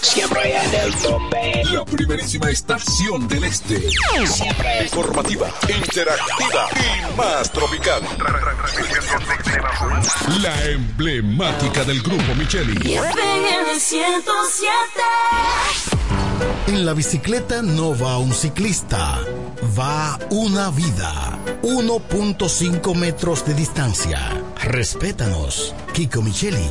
Siempre en el tope. La primerísima estación del este. Siempre Informativa, interactiva y más tropical. La emblemática del grupo Micheli. FM 107. En la bicicleta no va un ciclista, va una vida. 1.5 metros de distancia. Respétanos. Kiko Micheli,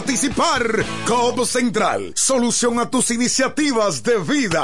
Cobb Central, solución a tus iniciativas de vida.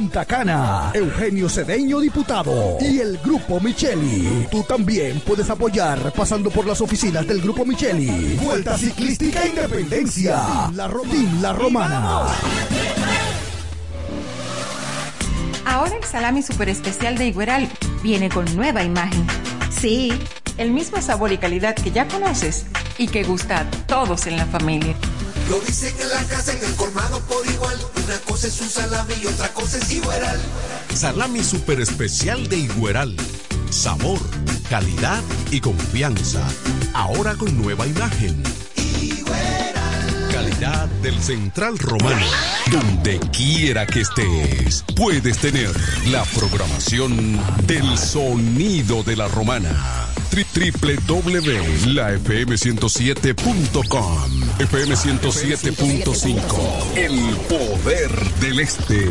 Punta Cana, Eugenio Cedeño, diputado, y el Grupo Micheli. Tú también puedes apoyar pasando por las oficinas del Grupo Micheli. Vuelta Ciclística Independencia. La, Ro- La Romana. Ahora el salami super especial de Igueral viene con nueva imagen. Sí, el mismo sabor y calidad que ya conoces y que gusta a todos en la familia. Lo dicen en la casa, en el colmado por igual. Una cosa es un salami y otra cosa es igual. Salami super especial de Igueral. Sabor, calidad y confianza. Ahora con nueva imagen. Calidad del Central Romano. Donde quiera que estés, puedes tener la programación del sonido de la romana. Tri- www.lafm107.com FM 107.5 El poder del este.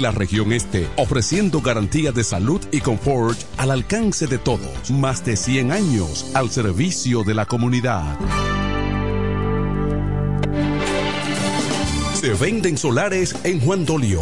la región este, ofreciendo garantía de salud y confort al alcance de todos. Más de 100 años al servicio de la comunidad. Se venden solares en Juan Dolio,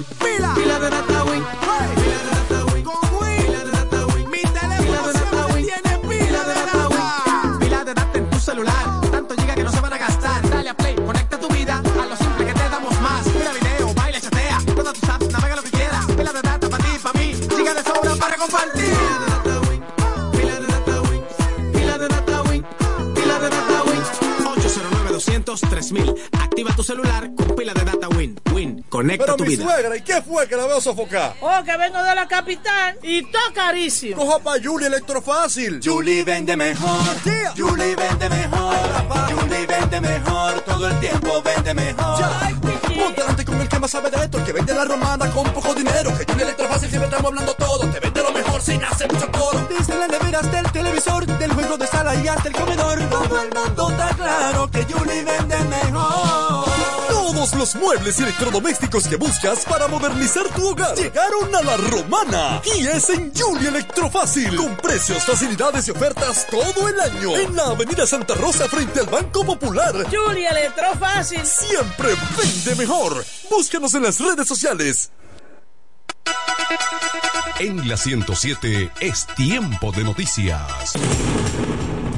De pila, pila de data win, hey. pila de data win, con win, pila de data win, mi teléfono siempre tiene pila de data win, pila de data en tu celular, tanto llega que no se van a gastar, dale a play, conecta tu vida a lo simple que te damos más, mira video, baila, chatea, todas tus apps, navega lo que quieras, pila de data para ti, para mí, siga de sobra para compartir. Pila de data win, pila de data win, pila de data win, 809 200 3000. Activa tu celular Conecta Pero tu mi vida. suegra, ¿y qué fue que la veo sofocar? Oh, que vengo de la capital y todo carísimo. Coja pa' Julie Electrofácil. Julie vende mejor. Julie vende mejor. Julie vende mejor. Todo el tiempo vende mejor. Ponte delante con el que más sabe de esto, el que vende la romana con poco dinero. Que Julie Electrofácil siempre estamos hablando todo. Te vende lo mejor sin hacer mucho coro. Desde las neveras del televisor, del juego de sala y hasta el comedor. Todo el mundo está claro que Julie vende mejor. Todos los muebles y electrodomésticos que buscas para modernizar tu hogar llegaron a la romana. Y es en Julie Electrofácil. Con precios, facilidades y ofertas todo el año. En la Avenida Santa Rosa frente al Banco Popular. Julie Electrofácil. Siempre vende mejor. Búscanos en las redes sociales. En la 107 es tiempo de noticias.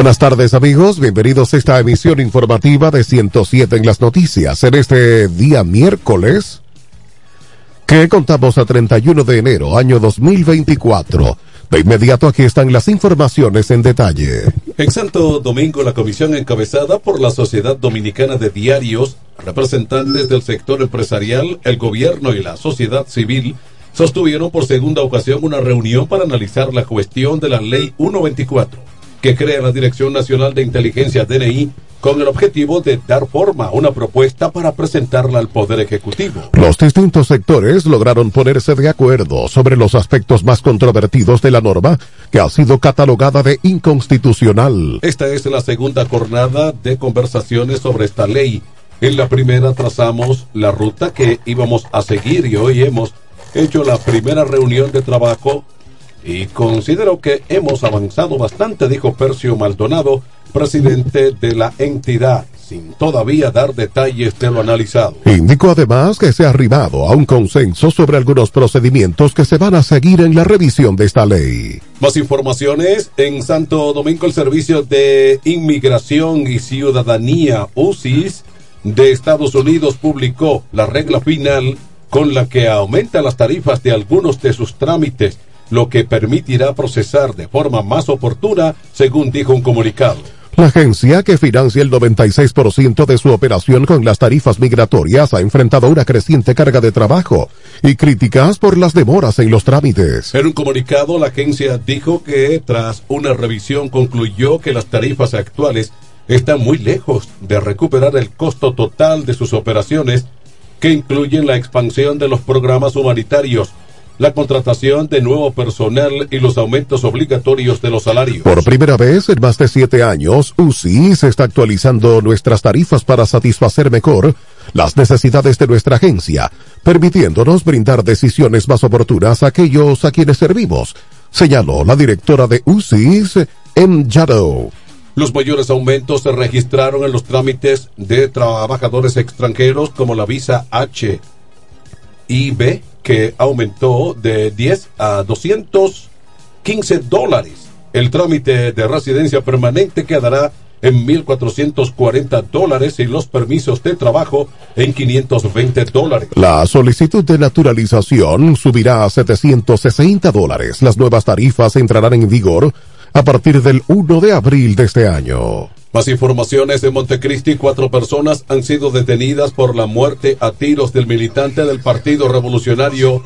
Buenas tardes amigos, bienvenidos a esta emisión informativa de 107 en las noticias en este día miércoles que contamos a 31 de enero año 2024. De inmediato aquí están las informaciones en detalle. En Santo Domingo, la comisión encabezada por la Sociedad Dominicana de Diarios, representantes del sector empresarial, el gobierno y la sociedad civil, sostuvieron por segunda ocasión una reunión para analizar la cuestión de la Ley 124, que crea la Dirección Nacional de Inteligencia DNI con el objetivo de dar forma a una propuesta para presentarla al Poder Ejecutivo. Los distintos sectores lograron ponerse de acuerdo sobre los aspectos más controvertidos de la norma, que ha sido catalogada de inconstitucional. Esta es la segunda jornada de conversaciones sobre esta ley. En la primera trazamos la ruta que íbamos a seguir y hoy hemos hecho la primera reunión de trabajo y considero que hemos avanzado bastante, dijo Percio Maldonado, presidente de la entidad, sin todavía dar detalles de lo analizado. Indicó además que se ha arribado a un consenso sobre algunos procedimientos que se van a seguir en la revisión de esta ley. Más informaciones en Santo Domingo, el Servicio de Inmigración y Ciudadanía, UCIS, de Estados Unidos publicó la regla final con la que aumenta las tarifas de algunos de sus trámites lo que permitirá procesar de forma más oportuna, según dijo un comunicado. La agencia, que financia el 96% de su operación con las tarifas migratorias, ha enfrentado una creciente carga de trabajo y críticas por las demoras en los trámites. En un comunicado, la agencia dijo que tras una revisión concluyó que las tarifas actuales están muy lejos de recuperar el costo total de sus operaciones, que incluyen la expansión de los programas humanitarios, la contratación de nuevo personal y los aumentos obligatorios de los salarios. Por primera vez en más de siete años, UCI se está actualizando nuestras tarifas para satisfacer mejor las necesidades de nuestra agencia, permitiéndonos brindar decisiones más oportunas a aquellos a quienes servimos, señaló la directora de UCIS, M. Shadow. Los mayores aumentos se registraron en los trámites de trabajadores extranjeros como la visa H y B que aumentó de 10 a 215 dólares. El trámite de residencia permanente quedará en 1.440 dólares y los permisos de trabajo en 520 dólares. La solicitud de naturalización subirá a 760 dólares. Las nuevas tarifas entrarán en vigor a partir del 1 de abril de este año. Más informaciones de Montecristi, cuatro personas han sido detenidas por la muerte a tiros del militante del Partido Revolucionario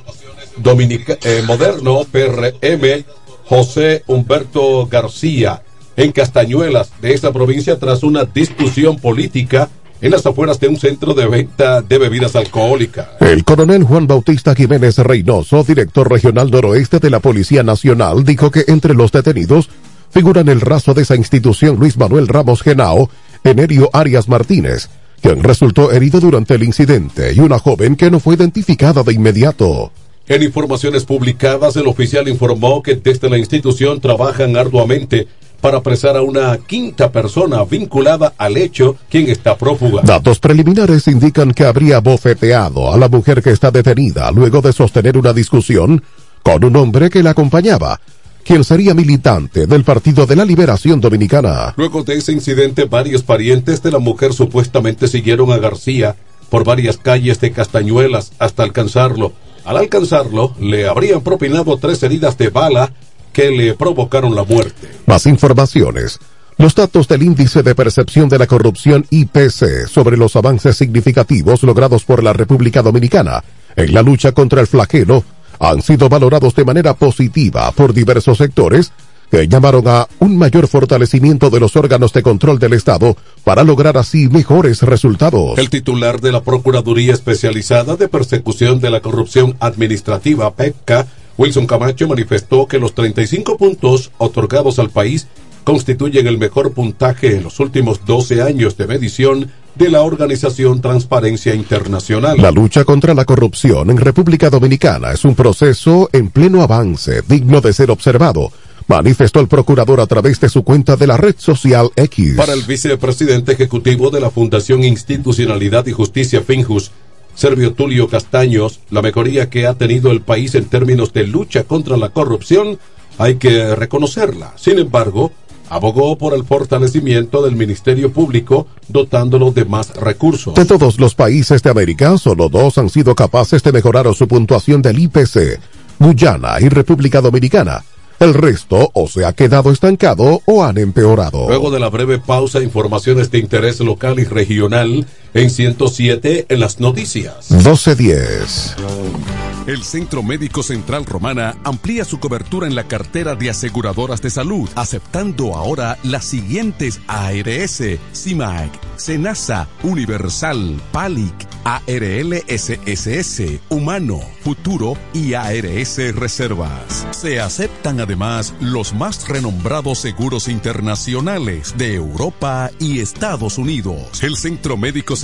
Dominica eh, Moderno, PRM, José Humberto García, en Castañuelas de esa provincia tras una discusión política en las afueras de un centro de venta de bebidas alcohólicas. El coronel Juan Bautista Jiménez Reynoso, director regional noroeste de la Policía Nacional, dijo que entre los detenidos figuran el raso de esa institución Luis Manuel Ramos Genao, Enerio Arias Martínez, quien resultó herido durante el incidente, y una joven que no fue identificada de inmediato. En informaciones publicadas, el oficial informó que desde la institución trabajan arduamente para apresar a una quinta persona vinculada al hecho, quien está prófuga. Datos preliminares indican que habría bofeteado a la mujer que está detenida luego de sostener una discusión con un hombre que la acompañaba, quien sería militante del Partido de la Liberación Dominicana. Luego de ese incidente, varios parientes de la mujer supuestamente siguieron a García por varias calles de Castañuelas hasta alcanzarlo. Al alcanzarlo, le habrían propinado tres heridas de bala que le provocaron la muerte. Más informaciones. Los datos del índice de percepción de la corrupción IPC sobre los avances significativos logrados por la República Dominicana en la lucha contra el flagelo han sido valorados de manera positiva por diversos sectores que llamaron a un mayor fortalecimiento de los órganos de control del Estado para lograr así mejores resultados. El titular de la Procuraduría Especializada de Persecución de la Corrupción Administrativa, PEPCA, Wilson Camacho, manifestó que los 35 puntos otorgados al país constituyen el mejor puntaje en los últimos 12 años de medición de la organización Transparencia Internacional. La lucha contra la corrupción en República Dominicana es un proceso en pleno avance, digno de ser observado manifestó el procurador a través de su cuenta de la red social X. Para el vicepresidente ejecutivo de la Fundación Institucionalidad y Justicia Finjus, Servio Tulio Castaños, la mejoría que ha tenido el país en términos de lucha contra la corrupción hay que reconocerla. Sin embargo, abogó por el fortalecimiento del Ministerio Público, dotándolo de más recursos. De todos los países de América, solo dos han sido capaces de mejorar su puntuación del IPC, Guyana y República Dominicana. El resto o se ha quedado estancado o han empeorado. Luego de la breve pausa, informaciones de interés local y regional en 107 en las noticias. 1210. El Centro Médico Central Romana amplía su cobertura en la cartera de aseguradoras de salud, aceptando ahora las siguientes ARS, CIMAC, SENASA, Universal, PALIC, ARL SSS, Humano, Futuro y ARS Reservas. Se aceptan además los más renombrados seguros internacionales de Europa y Estados Unidos. El Centro Médico Central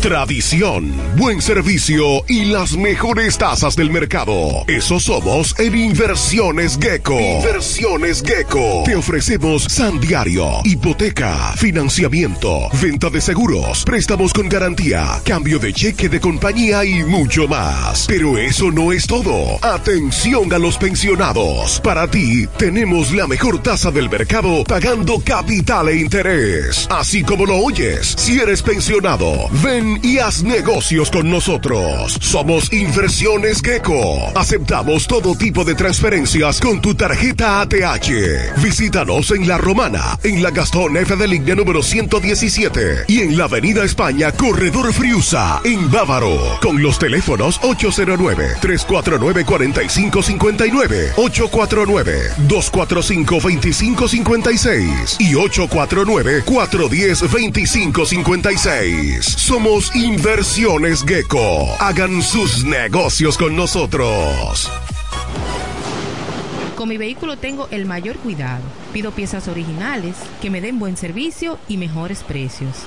Tradición, buen servicio y las mejores tasas del mercado. Eso somos en Inversiones Gecko. Inversiones Gecko. Te ofrecemos San Diario, hipoteca, financiamiento, venta de seguros, préstamos con garantía, cambio de cheque de compañía y mucho más. Pero eso no es todo. Atención a los pensionados. Para ti tenemos la mejor tasa del mercado pagando capital e interés. Así como lo oyes, si eres pensionado, ven y haz negocios con nosotros. Somos Inversiones Gecko. Aceptamos todo tipo de transferencias con tu tarjeta ATH. Visítanos en La Romana, en la Gastón F de línea número 117 y en la Avenida España, Corredor Friusa, en Bávaro, con los teléfonos 809-349-4559, 849-245-2556 y 849-410-2556. Somos Inversiones Gecko. Hagan sus negocios con nosotros. Con mi vehículo tengo el mayor cuidado. Pido piezas originales que me den buen servicio y mejores precios.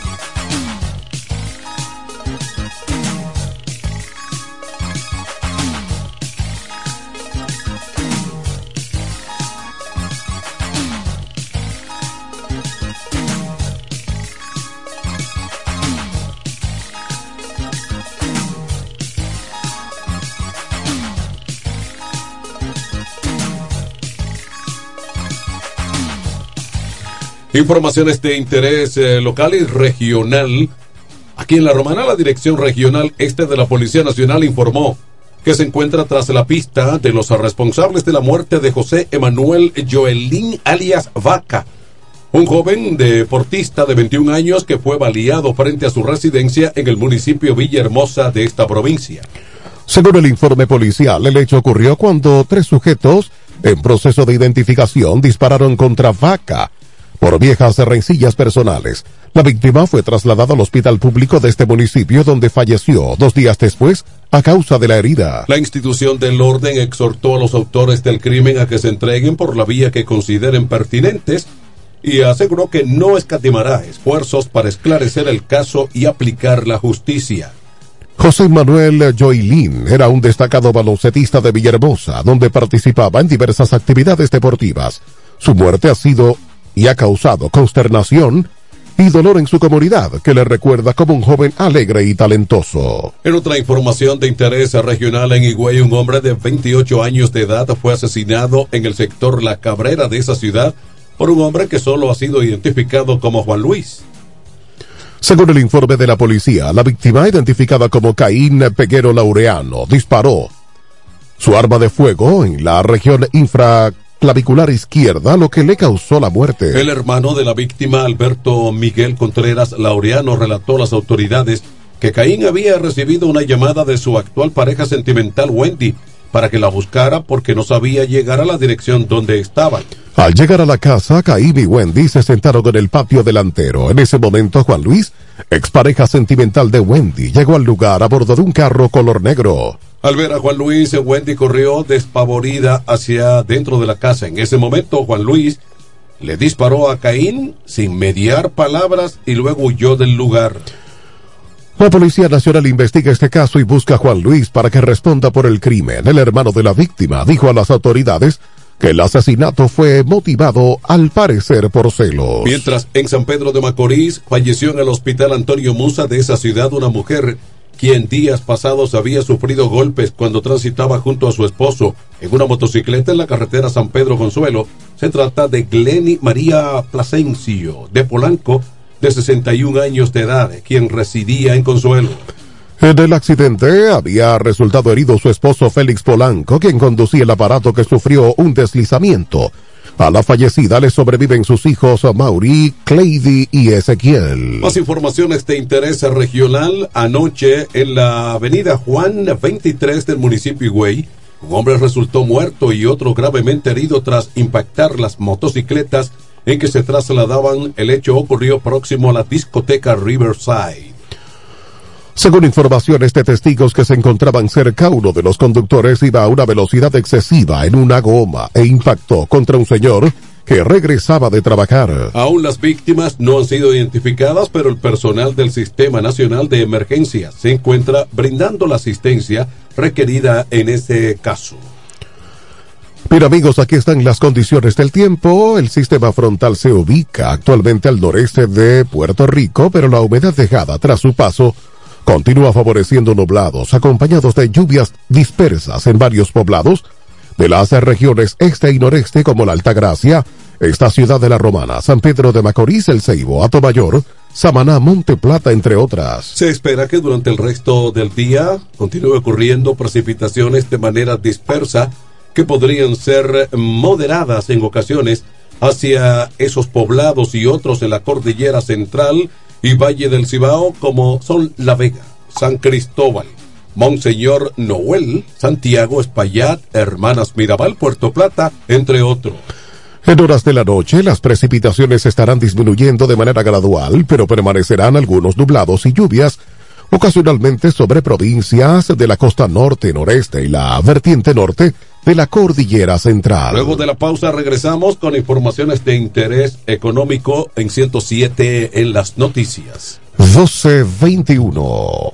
Informaciones de interés eh, local y regional. Aquí en La Romana, la Dirección Regional Este de la Policía Nacional informó que se encuentra tras la pista de los responsables de la muerte de José Emanuel Joelín alias Vaca, un joven deportista de 21 años que fue baleado frente a su residencia en el municipio Villahermosa de esta provincia. Según el informe policial, el hecho ocurrió cuando tres sujetos en proceso de identificación dispararon contra Vaca por viejas rencillas personales. La víctima fue trasladada al hospital público de este municipio donde falleció dos días después a causa de la herida. La institución del orden exhortó a los autores del crimen a que se entreguen por la vía que consideren pertinentes y aseguró que no escatimará esfuerzos para esclarecer el caso y aplicar la justicia. José Manuel Joilín era un destacado baloncetista de Villahermosa, donde participaba en diversas actividades deportivas. Su muerte ha sido y ha causado consternación y dolor en su comunidad, que le recuerda como un joven alegre y talentoso. En otra información de interés regional en Higüey, un hombre de 28 años de edad fue asesinado en el sector La Cabrera de esa ciudad por un hombre que solo ha sido identificado como Juan Luis. Según el informe de la policía, la víctima, identificada como Caín Peguero Laureano, disparó su arma de fuego en la región infra clavicular izquierda, lo que le causó la muerte. El hermano de la víctima, Alberto Miguel Contreras Laureano, relató a las autoridades que Caín había recibido una llamada de su actual pareja sentimental Wendy para que la buscara porque no sabía llegar a la dirección donde estaban. Al llegar a la casa, Caín y Wendy se sentaron en el patio delantero. En ese momento, Juan Luis, expareja sentimental de Wendy, llegó al lugar a bordo de un carro color negro. Al ver a Juan Luis, Wendy corrió despavorida hacia dentro de la casa. En ese momento, Juan Luis le disparó a Caín sin mediar palabras y luego huyó del lugar. La Policía Nacional investiga este caso y busca a Juan Luis para que responda por el crimen. El hermano de la víctima dijo a las autoridades que el asesinato fue motivado al parecer por celos. Mientras en San Pedro de Macorís falleció en el hospital Antonio Musa de esa ciudad una mujer quien días pasados había sufrido golpes cuando transitaba junto a su esposo en una motocicleta en la carretera San Pedro Consuelo. Se trata de Glenny María Plasencio, de Polanco, de 61 años de edad, quien residía en Consuelo. En el accidente había resultado herido su esposo Félix Polanco, quien conducía el aparato que sufrió un deslizamiento. A la fallecida le sobreviven sus hijos Mauri, Cleidy y Ezequiel. Más informaciones de interés regional. Anoche en la avenida Juan 23 del municipio Higüey, un hombre resultó muerto y otro gravemente herido tras impactar las motocicletas en que se trasladaban. El hecho ocurrió próximo a la discoteca Riverside. Según informaciones de testigos que se encontraban cerca, uno de los conductores iba a una velocidad excesiva en una goma e impactó contra un señor que regresaba de trabajar. Aún las víctimas no han sido identificadas, pero el personal del Sistema Nacional de Emergencia se encuentra brindando la asistencia requerida en ese caso. Bien amigos, aquí están las condiciones del tiempo. El sistema frontal se ubica actualmente al noreste de Puerto Rico, pero la humedad dejada tras su paso continúa favoreciendo nublados acompañados de lluvias dispersas en varios poblados de las regiones este y noreste como la Altagracia, esta ciudad de la Romana, San Pedro de Macorís, El Ceibo, Mayor, Samaná, Monte Plata, entre otras. Se espera que durante el resto del día continúe ocurriendo precipitaciones de manera dispersa que podrían ser moderadas en ocasiones hacia esos poblados y otros en la cordillera central y Valle del Cibao como son La Vega, San Cristóbal, Monseñor Noel, Santiago Espaillat, Hermanas Mirabal, Puerto Plata, entre otros. En horas de la noche, las precipitaciones estarán disminuyendo de manera gradual, pero permanecerán algunos nublados y lluvias, ocasionalmente sobre provincias de la costa norte, noreste y la vertiente norte de la cordillera central. Luego de la pausa regresamos con informaciones de interés económico en 107 en las noticias. 1221.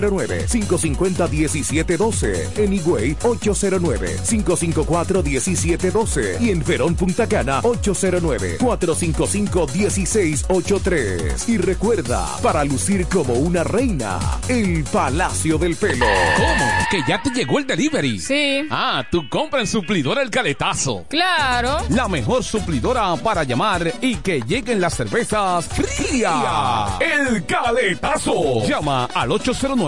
809-550-1712. En Higüey, 809-554-1712. Y en Verón Punta Cana, 809-455-1683. Y recuerda, para lucir como una reina, el Palacio del Pelo. ¿Cómo? ¿Que ya te llegó el delivery? Sí. Ah, tú compra en Suplidora El Caletazo. Claro. La mejor suplidora para llamar y que lleguen las cervezas frías. El Caletazo. Llama al 809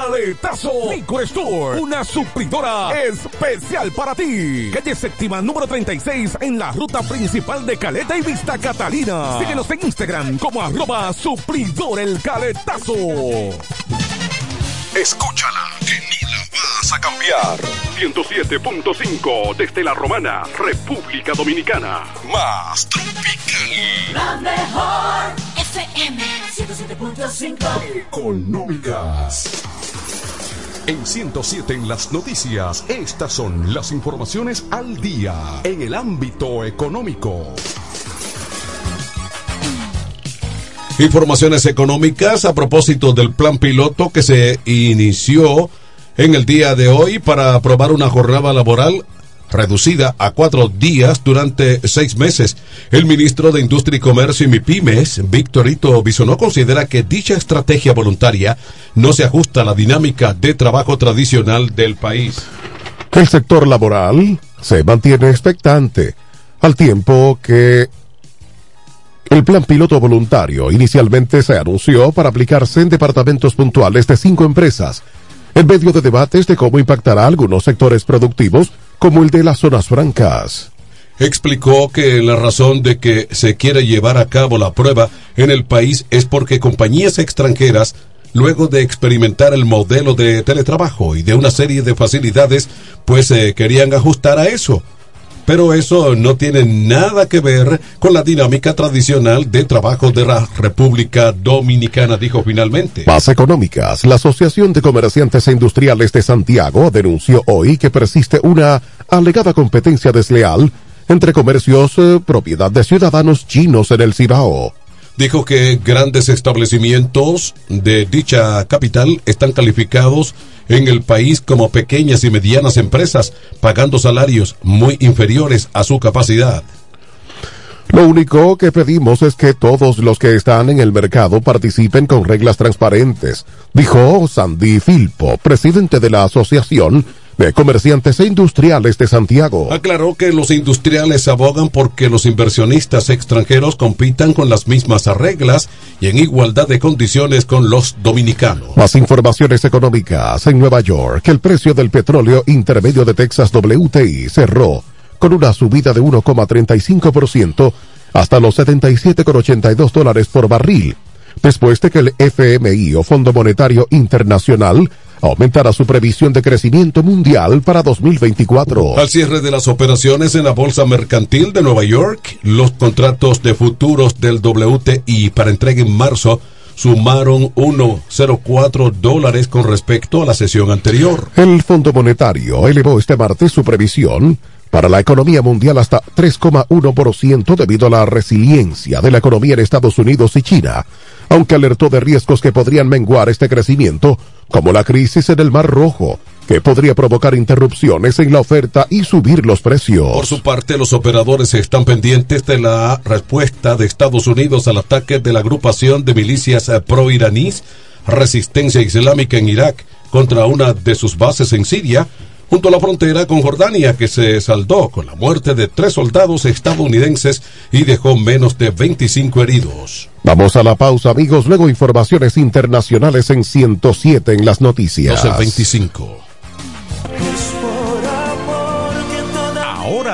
Caletazo Liquor Store, una supridora especial para ti. Calle séptima número 36 en la ruta principal de Caleta y Vista Catalina. Síguenos en Instagram como arroba supridor el caletazo. Escúchala, que ni la vas a cambiar. 107.5 desde la Romana, República Dominicana. Más tropical. La mejor FM 107.5 Económicas. En 107 en las noticias, estas son las informaciones al día en el ámbito económico. Informaciones económicas a propósito del plan piloto que se inició en el día de hoy para aprobar una jornada laboral reducida a cuatro días durante seis meses. El ministro de Industria y Comercio y MIPIMES, Victorito Bisonó, considera que dicha estrategia voluntaria no se ajusta a la dinámica de trabajo tradicional del país. El sector laboral se mantiene expectante, al tiempo que el plan piloto voluntario inicialmente se anunció para aplicarse en departamentos puntuales de cinco empresas, en medio de debates de cómo impactará algunos sectores productivos como el de las zonas francas. Explicó que la razón de que se quiere llevar a cabo la prueba en el país es porque compañías extranjeras, luego de experimentar el modelo de teletrabajo y de una serie de facilidades, pues se querían ajustar a eso. Pero eso no tiene nada que ver con la dinámica tradicional de trabajo de la República Dominicana, dijo finalmente. Más económicas. La Asociación de Comerciantes e Industriales de Santiago denunció hoy que persiste una alegada competencia desleal entre comercios eh, propiedad de ciudadanos chinos en el Cibao dijo que grandes establecimientos de dicha capital están calificados en el país como pequeñas y medianas empresas, pagando salarios muy inferiores a su capacidad. Lo único que pedimos es que todos los que están en el mercado participen con reglas transparentes, dijo Sandy Filpo, presidente de la Asociación de Comerciantes e Industriales de Santiago. Aclaró que los industriales abogan porque los inversionistas extranjeros compitan con las mismas reglas y en igualdad de condiciones con los dominicanos. Más informaciones económicas en Nueva York. El precio del petróleo intermedio de Texas WTI cerró con una subida de 1,35% hasta los 77,82 dólares por barril, después de que el FMI o Fondo Monetario Internacional aumentará su previsión de crecimiento mundial para 2024. Al cierre de las operaciones en la Bolsa Mercantil de Nueva York, los contratos de futuros del WTI para entrega en marzo sumaron 1,04 dólares con respecto a la sesión anterior. El Fondo Monetario elevó este martes su previsión para la economía mundial hasta 3,1% debido a la resiliencia de la economía en Estados Unidos y China, aunque alertó de riesgos que podrían menguar este crecimiento, como la crisis en el Mar Rojo, que podría provocar interrupciones en la oferta y subir los precios. Por su parte, los operadores están pendientes de la respuesta de Estados Unidos al ataque de la agrupación de milicias pro-iraníes Resistencia Islámica en Irak contra una de sus bases en Siria, junto a la frontera con Jordania, que se saldó con la muerte de tres soldados estadounidenses y dejó menos de 25 heridos. Vamos a la pausa, amigos. Luego informaciones internacionales en 107 en las noticias. 12.25.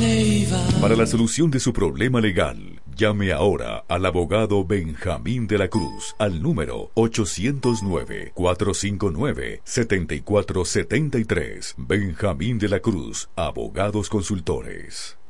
E. Para la solución de su problema legal, llame ahora al abogado Benjamín de la Cruz al número 809-459-7473. Benjamín de la Cruz, abogados consultores.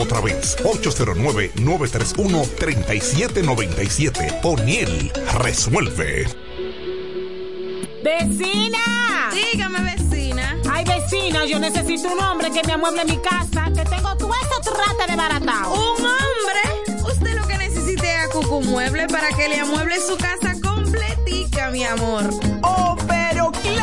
Otra vez, 809-931-3797. O'Neill resuelve. ¡Vecina! Dígame, vecina. Ay, vecina, yo necesito un hombre que me amueble mi casa, que tengo todo esto trata de baratado. ¿Un hombre? Usted lo que necesite es a Cucu Mueble para que le amueble su casa completica, mi amor. Oh, pero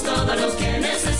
tenemos todo lo que necesitas.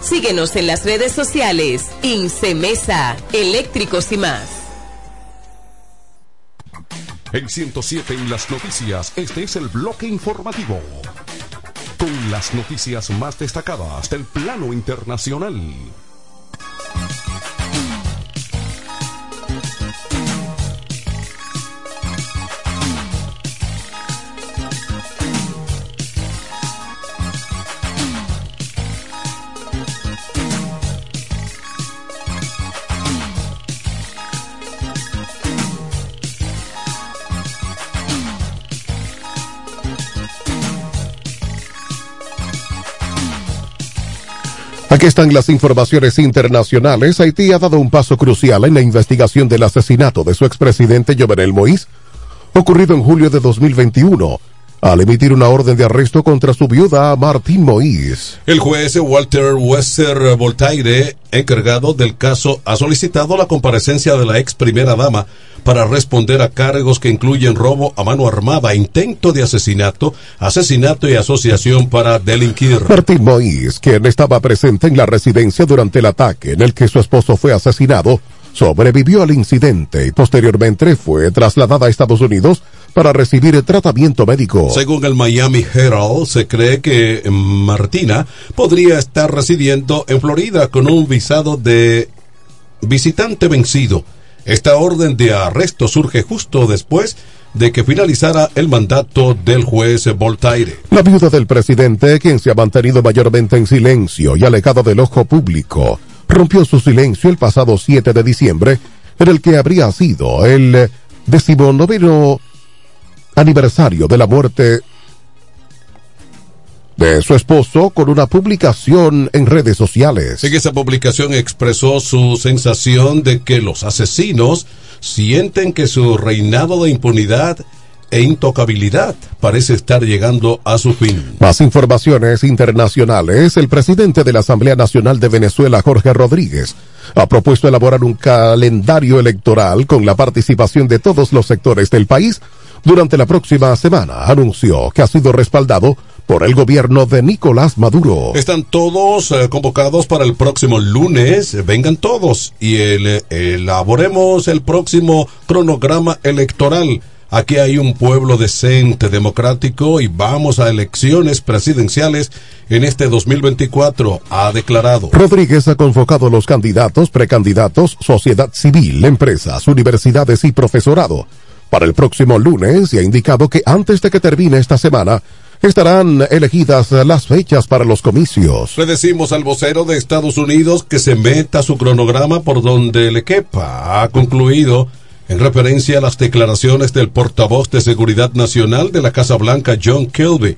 Síguenos en las redes sociales. Incemesa, eléctricos y más. En 107 en las noticias, este es el bloque informativo. Con las noticias más destacadas del plano internacional. Aquí están las informaciones internacionales. Haití ha dado un paso crucial en la investigación del asesinato de su expresidente Jovenel Moïse, ocurrido en julio de 2021, al emitir una orden de arresto contra su viuda Martín Moïse. El juez Walter Wester Voltaire, encargado del caso, ha solicitado la comparecencia de la ex primera dama para responder a cargos que incluyen robo a mano armada, intento de asesinato, asesinato y asociación para delinquir. Martín Moïse, quien estaba presente en la residencia durante el ataque en el que su esposo fue asesinado, sobrevivió al incidente y posteriormente fue trasladada a Estados Unidos para recibir tratamiento médico. Según el Miami Herald, se cree que Martina podría estar residiendo en Florida con un visado de visitante vencido. Esta orden de arresto surge justo después de que finalizara el mandato del juez Voltaire. La viuda del presidente, quien se ha mantenido mayormente en silencio y alejada del ojo público, rompió su silencio el pasado 7 de diciembre, en el que habría sido el decimonoveno aniversario de la muerte de su esposo con una publicación en redes sociales. En esa publicación expresó su sensación de que los asesinos sienten que su reinado de impunidad e intocabilidad parece estar llegando a su fin. Más informaciones internacionales. El presidente de la Asamblea Nacional de Venezuela, Jorge Rodríguez, ha propuesto elaborar un calendario electoral con la participación de todos los sectores del país durante la próxima semana. Anunció que ha sido respaldado por el gobierno de Nicolás Maduro. Están todos eh, convocados para el próximo lunes. Vengan todos y el- elaboremos el próximo cronograma electoral. Aquí hay un pueblo decente, democrático y vamos a elecciones presidenciales en este 2024, ha declarado. Rodríguez ha convocado a los candidatos, precandidatos, sociedad civil, empresas, universidades y profesorado para el próximo lunes y ha indicado que antes de que termine esta semana estarán elegidas las fechas para los comicios. Le decimos al vocero de Estados Unidos que se meta su cronograma por donde le quepa. Ha concluido en referencia a las declaraciones del portavoz de Seguridad Nacional de la Casa Blanca, John Kilby,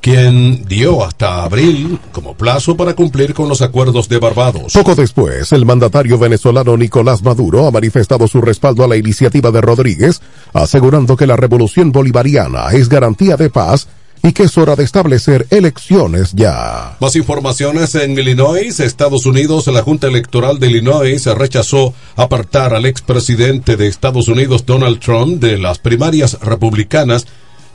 quien dio hasta abril como plazo para cumplir con los acuerdos de Barbados. Poco después, el mandatario venezolano Nicolás Maduro ha manifestado su respaldo a la iniciativa de Rodríguez, asegurando que la revolución bolivariana es garantía de paz y que es hora de establecer elecciones ya. Más informaciones en Illinois, Estados Unidos. La Junta Electoral de Illinois rechazó apartar al expresidente de Estados Unidos, Donald Trump, de las primarias republicanas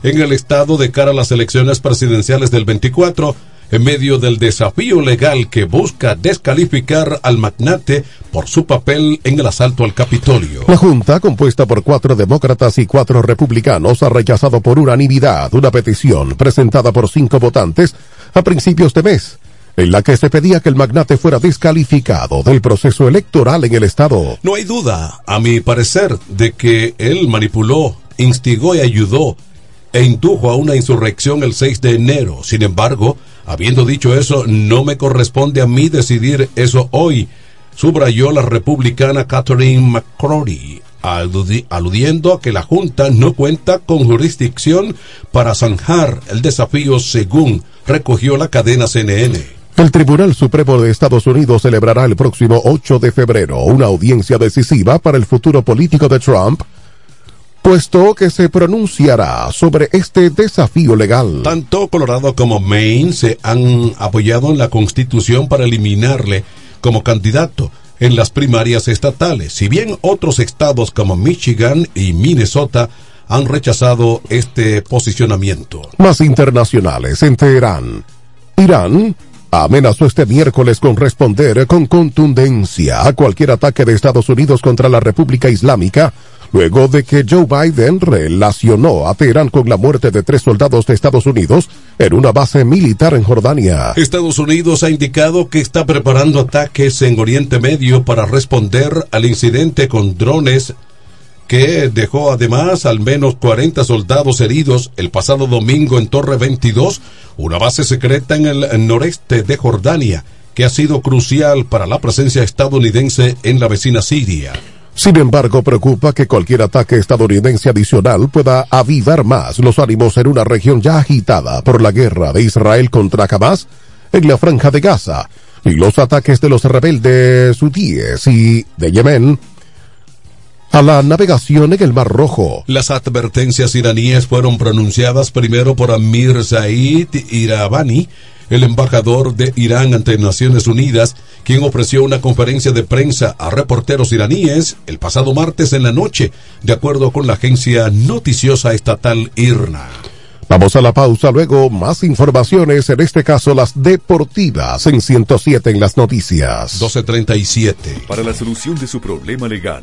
en el estado de cara a las elecciones presidenciales del 24 en medio del desafío legal que busca descalificar al magnate por su papel en el asalto al Capitolio. La Junta, compuesta por cuatro demócratas y cuatro republicanos, ha rechazado por unanimidad una petición presentada por cinco votantes a principios de mes, en la que se pedía que el magnate fuera descalificado del proceso electoral en el estado. No hay duda, a mi parecer, de que él manipuló, instigó y ayudó e indujo a una insurrección el 6 de enero. Sin embargo, habiendo dicho eso, no me corresponde a mí decidir eso hoy, subrayó la republicana Catherine McCrory, aludi- aludiendo a que la Junta no cuenta con jurisdicción para zanjar el desafío según recogió la cadena CNN. El Tribunal Supremo de Estados Unidos celebrará el próximo 8 de febrero una audiencia decisiva para el futuro político de Trump, puesto que se pronunciará sobre este desafío legal. Tanto Colorado como Maine se han apoyado en la Constitución para eliminarle como candidato en las primarias estatales, si bien otros estados como Michigan y Minnesota han rechazado este posicionamiento. Más internacionales en Teherán. Irán amenazó este miércoles con responder con contundencia a cualquier ataque de Estados Unidos contra la República Islámica, luego de que Joe Biden relacionó a Teherán con la muerte de tres soldados de Estados Unidos en una base militar en Jordania. Estados Unidos ha indicado que está preparando ataques en Oriente Medio para responder al incidente con drones que dejó además al menos 40 soldados heridos el pasado domingo en Torre 22, una base secreta en el noreste de Jordania, que ha sido crucial para la presencia estadounidense en la vecina Siria. Sin embargo, preocupa que cualquier ataque estadounidense adicional pueda avivar más los ánimos en una región ya agitada por la guerra de Israel contra Hamas en la franja de Gaza y los ataques de los rebeldes hutíes y de Yemen a la navegación en el Mar Rojo. Las advertencias iraníes fueron pronunciadas primero por Amir Said Irabani, el embajador de Irán ante Naciones Unidas, quien ofreció una conferencia de prensa a reporteros iraníes el pasado martes en la noche, de acuerdo con la agencia noticiosa estatal IRNA. Vamos a la pausa, luego más informaciones, en este caso las deportivas en 107 en las noticias. 1237. Para la solución de su problema legal,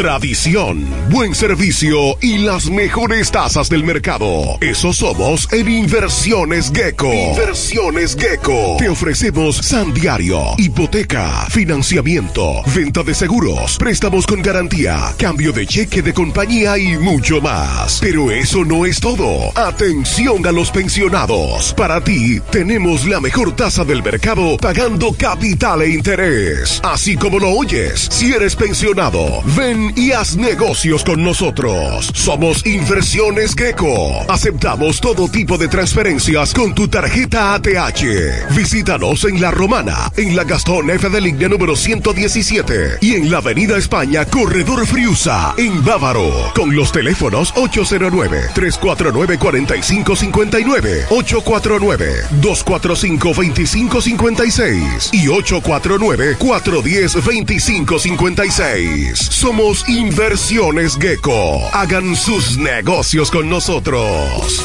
Tradición, buen servicio y las mejores tasas del mercado. Eso somos en Inversiones Gecko. Inversiones Gecko. Te ofrecemos San Diario, hipoteca, financiamiento, venta de seguros, préstamos con garantía, cambio de cheque de compañía y mucho más. Pero eso no es todo. Atención a los pensionados. Para ti tenemos la mejor tasa del mercado pagando capital e interés. Así como lo oyes, si eres pensionado, ven y haz negocios con nosotros. Somos Inversiones Gecko. Aceptamos todo tipo de transferencias con tu tarjeta ATH. Visítanos en La Romana, en la Gastón F de línea número 117 y en la Avenida España, Corredor Friusa, en Bávaro, con los teléfonos 809-349-4559, 849-245-2556 y 849-410-2556. Somos Inversiones Gecko. Hagan sus negocios con nosotros.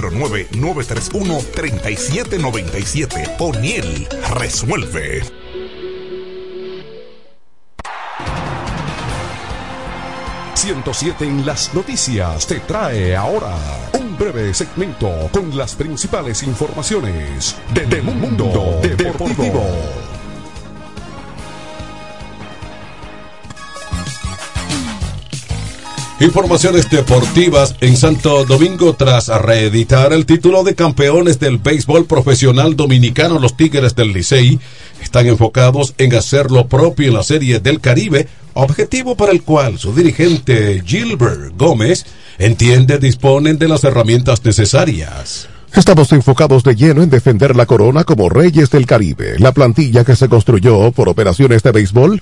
809-931-3797. O'Neill resuelve. ...107 en las noticias te trae ahora un breve segmento con las principales informaciones de, de Mundo Deportivo. Informaciones deportivas en Santo Domingo tras reeditar el título de campeones del béisbol profesional dominicano los Tigres del Licey están enfocados en hacer lo propio en la Serie del Caribe, objetivo para el cual su dirigente Gilbert Gómez entiende disponen de las herramientas necesarias. Estamos enfocados de lleno en defender la corona como reyes del Caribe, la plantilla que se construyó por operaciones de béisbol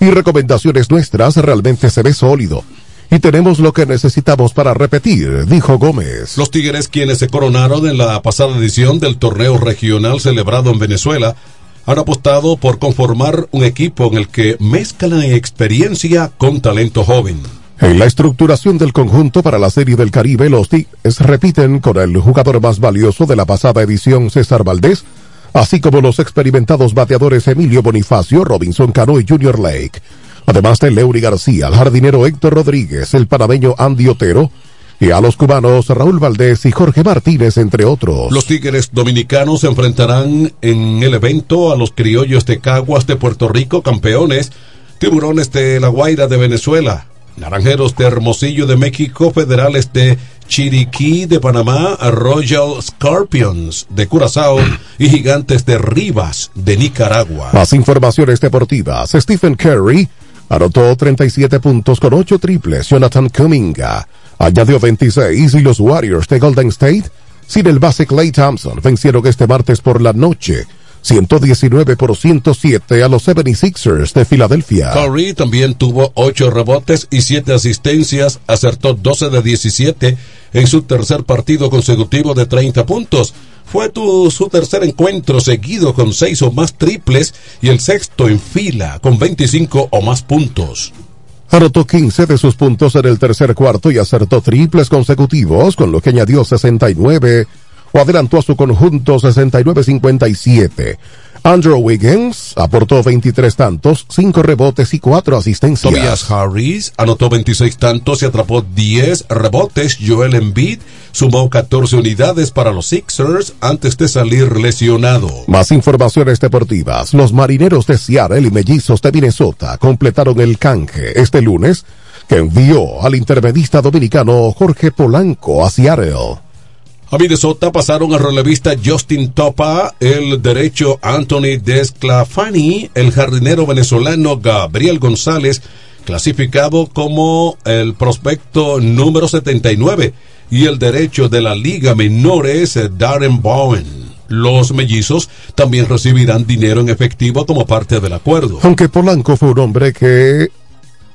y recomendaciones nuestras realmente se ve sólido. Y tenemos lo que necesitamos para repetir, dijo Gómez. Los Tigres, quienes se coronaron en la pasada edición del torneo regional celebrado en Venezuela, han apostado por conformar un equipo en el que mezclan experiencia con talento joven. En la estructuración del conjunto para la Serie del Caribe, los Tigres repiten con el jugador más valioso de la pasada edición, César Valdés, así como los experimentados bateadores Emilio Bonifacio, Robinson Cano y Junior Lake. Además de Leury García, el jardinero Héctor Rodríguez, el panameño Andy Otero, y a los cubanos Raúl Valdés y Jorge Martínez, entre otros. Los Tigres dominicanos se enfrentarán en el evento a los criollos de Caguas de Puerto Rico, campeones, tiburones de La Guaira de Venezuela, naranjeros de Hermosillo de México, federales de Chiriquí de Panamá, Royal Scorpions de Curazao y gigantes de Rivas de Nicaragua. Más informaciones deportivas. Stephen Curry anotó 37 puntos con 8 triples. Jonathan Kuminga añadió 26 y los Warriors de Golden State, sin el base Clay Thompson, vencieron este martes por la noche 119 por 107 a los 76ers de Filadelfia. Curry también tuvo 8 rebotes y 7 asistencias, acertó 12 de 17 en su tercer partido consecutivo de 30 puntos. Fue tu, su tercer encuentro seguido con 6 o más triples y el sexto en fila con 25 o más puntos. Anotó 15 de sus puntos en el tercer cuarto y acertó triples consecutivos, con lo que añadió 69 adelantó a su conjunto 69-57. Andrew Wiggins aportó 23 tantos, 5 rebotes y 4 asistencias. Tobias Harris anotó 26 tantos y atrapó 10 rebotes. Joel Embiid sumó 14 unidades para los Sixers antes de salir lesionado. Más informaciones deportivas. Los marineros de Seattle y mellizos de Minnesota completaron el canje este lunes que envió al intervenista dominicano Jorge Polanco a Seattle. A Minnesota pasaron al relevista Justin Topa, el derecho Anthony Desclafani, el jardinero venezolano Gabriel González, clasificado como el prospecto número 79, y el derecho de la Liga Menores Darren Bowen. Los mellizos también recibirán dinero en efectivo como parte del acuerdo. Aunque Polanco fue un hombre que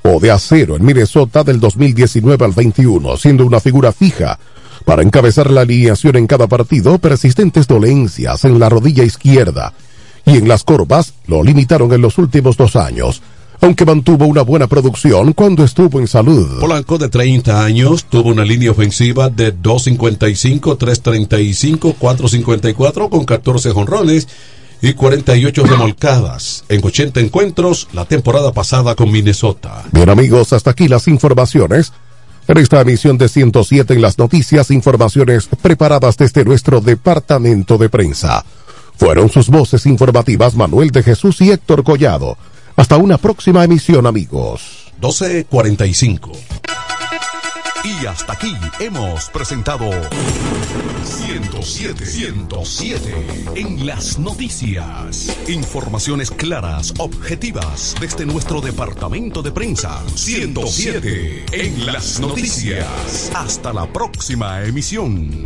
o de acero en Minnesota del 2019 al 21, siendo una figura fija para encabezar la alineación en cada partido, persistentes dolencias en la rodilla izquierda y en las corvas lo limitaron en los últimos dos años, aunque mantuvo una buena producción cuando estuvo en salud. Polanco, de 30 años, tuvo una línea ofensiva de 2.55, 3.35, 4.54 con 14 jonrones y 48 remolcadas en 80 encuentros la temporada pasada con Minnesota. Bien amigos, hasta aquí las informaciones. En esta emisión de 107 en las noticias, informaciones preparadas desde nuestro departamento de prensa. Fueron sus voces informativas Manuel de Jesús y Héctor Collado. Hasta una próxima emisión, amigos. 1245. Y hasta aquí hemos presentado 107. 107. En las noticias. Informaciones claras, objetivas, desde nuestro departamento de prensa. 107. En las noticias. Hasta la próxima emisión.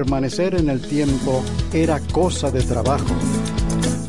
permanecer en el tiempo era cosa de trabajo.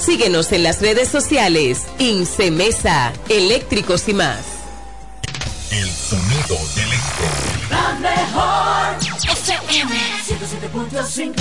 Síguenos en las redes sociales. Incemesa, eléctricos y más. El sonido del este. La mejor FM 107.5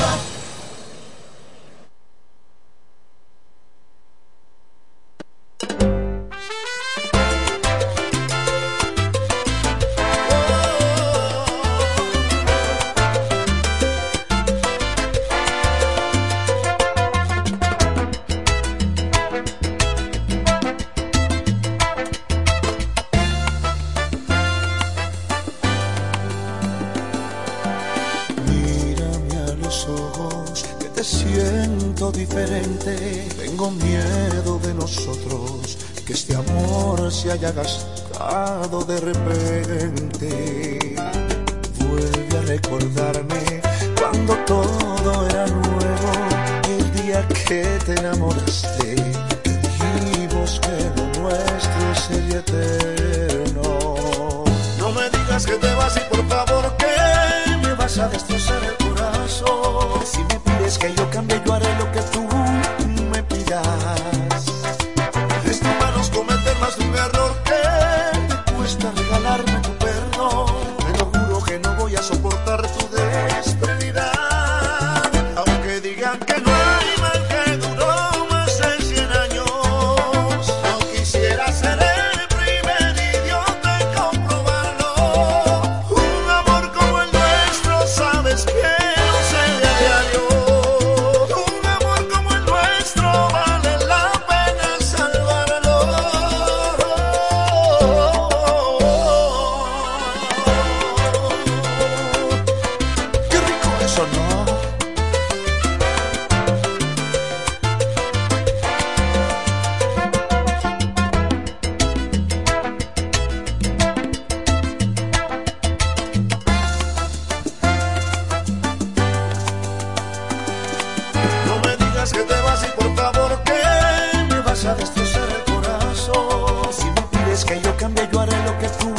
yo haré lo que tú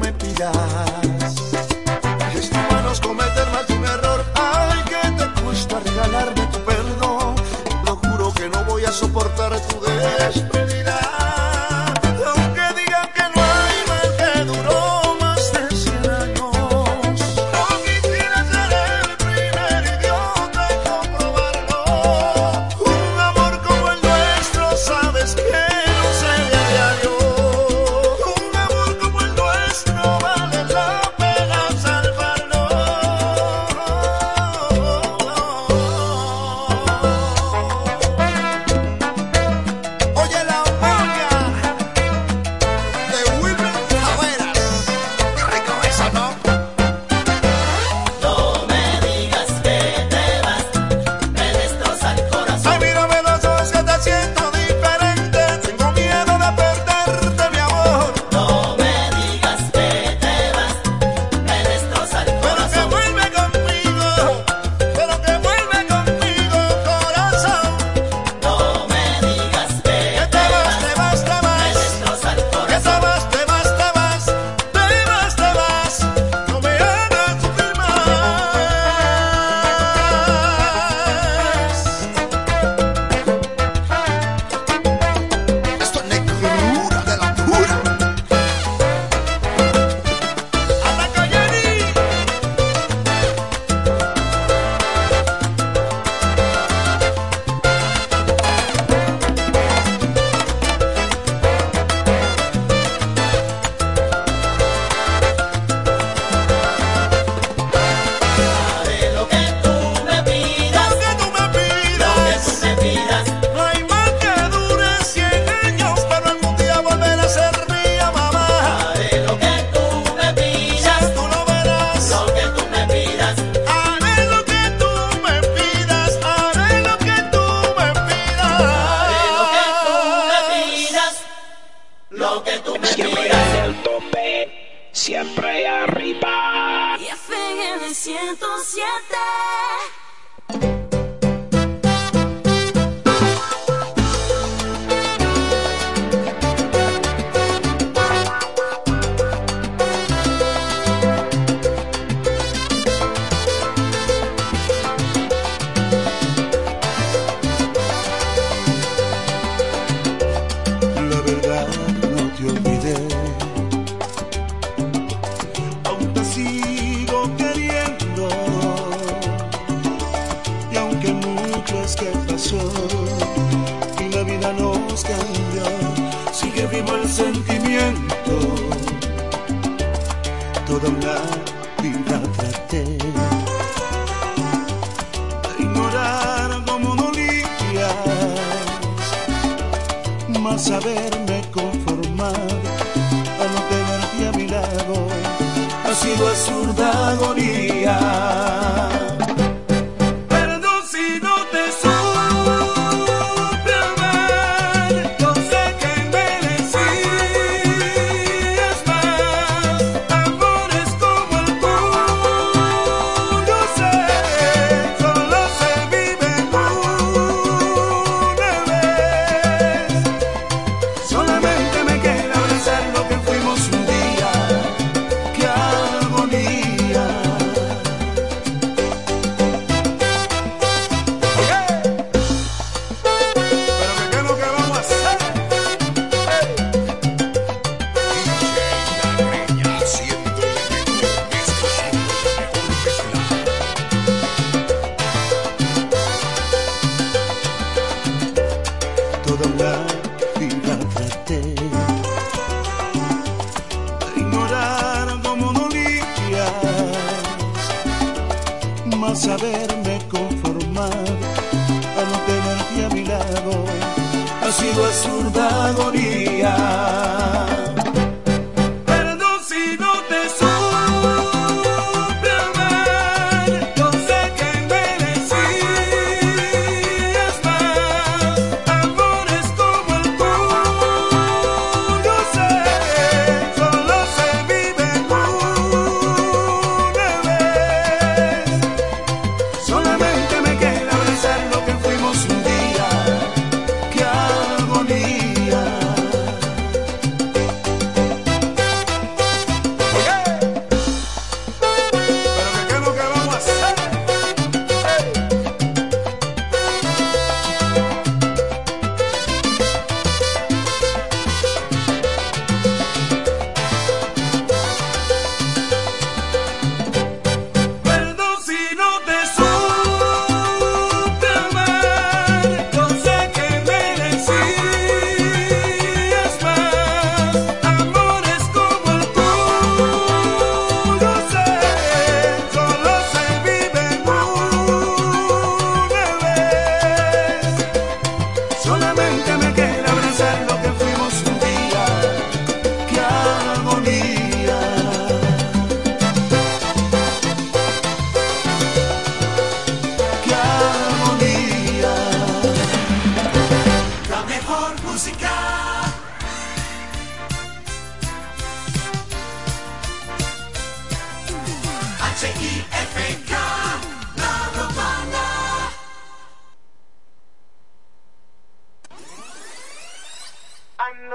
me pidas. Es tu manos cometer más de un error, ay, que te cuesta regalarme tu perdón. Lo juro que no voy a soportar tu desprecio.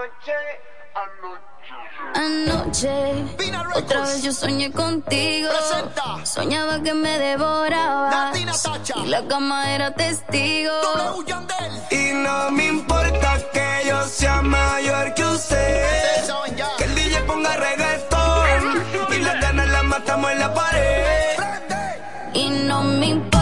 Anoche, anoche, Anoche. otra vez yo soñé contigo. Presenta. Soñaba que me devoraba. Y la cama era testigo. Y no me importa que yo sea mayor que usted. Que el DJ ponga reggaetón. Y las ganas las matamos en la pared. Y no me importa.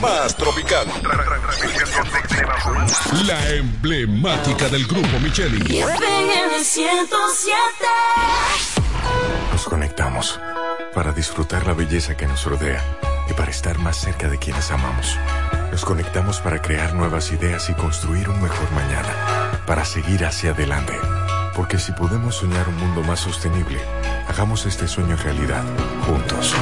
Más tropical. La emblemática del grupo Micheli. FM 107. Nos conectamos para disfrutar la belleza que nos rodea y para estar más cerca de quienes amamos. Nos conectamos para crear nuevas ideas y construir un mejor mañana, para seguir hacia adelante. Porque si podemos soñar un mundo más sostenible, hagamos este sueño realidad, juntos.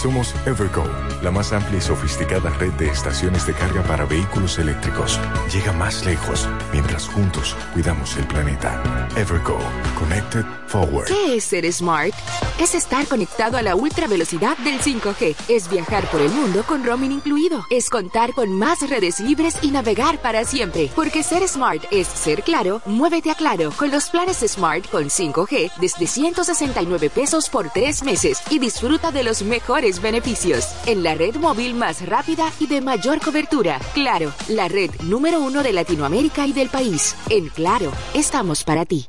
Somos Evergo, la más amplia y sofisticada red de estaciones de carga para vehículos eléctricos. Llega más lejos mientras juntos cuidamos el planeta. Evergo, Connected Forward. ¿Qué es ser smart? Es estar conectado a la ultra velocidad del 5G. Es viajar por el mundo con roaming incluido. Es contar con más redes libres y navegar para siempre. Porque ser smart es ser claro, muévete a claro con los planes Smart con 5G desde 169 pesos por tres meses y disfruta de los mejores beneficios. En la red móvil más rápida y de mayor cobertura. Claro, la red número uno de Latinoamérica y del país. En Claro, estamos para ti.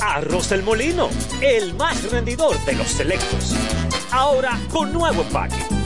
Arroz del Molino, el más rendidor de los selectos. Ahora con nuevo empaque.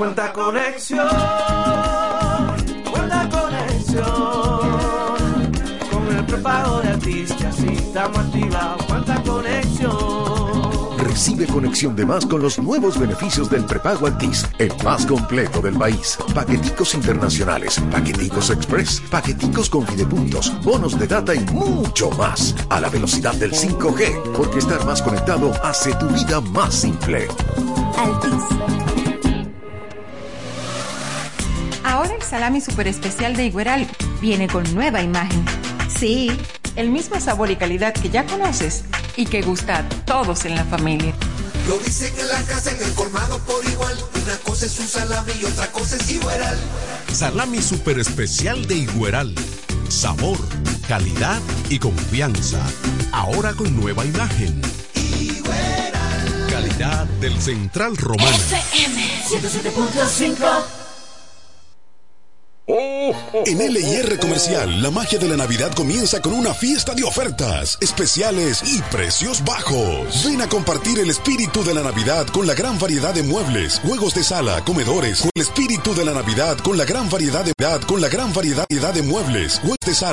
Cuenta conexión, cuenta conexión. Con el prepago de artistas y estamos activados. Cuenta conexión. Recibe conexión de más con los nuevos beneficios del prepago Altis, el más completo del país. Paqueticos internacionales, paqueticos express, paqueticos con fidepuntos, bonos de data y mucho más. A la velocidad del 5G, porque estar más conectado hace tu vida más simple. Altis. Ahora el salami super especial de Igueral viene con nueva imagen. Sí, el mismo sabor y calidad que ya conoces y que gusta a todos en la familia. Lo dicen en la casa, en el colmado por igual. Una cosa es un salami y otra cosa es Igueral. Salami super especial de Igueral. Sabor, calidad y confianza. Ahora con nueva imagen. Calidad del Central Romano. FM 107.5. En LIR Comercial, la magia de la Navidad comienza con una fiesta de ofertas, especiales y precios bajos. Ven a compartir el espíritu de la Navidad con la gran variedad de muebles, juegos de sala, comedores. El espíritu de la Navidad con la gran variedad de con la gran variedad de muebles, juegos de sala.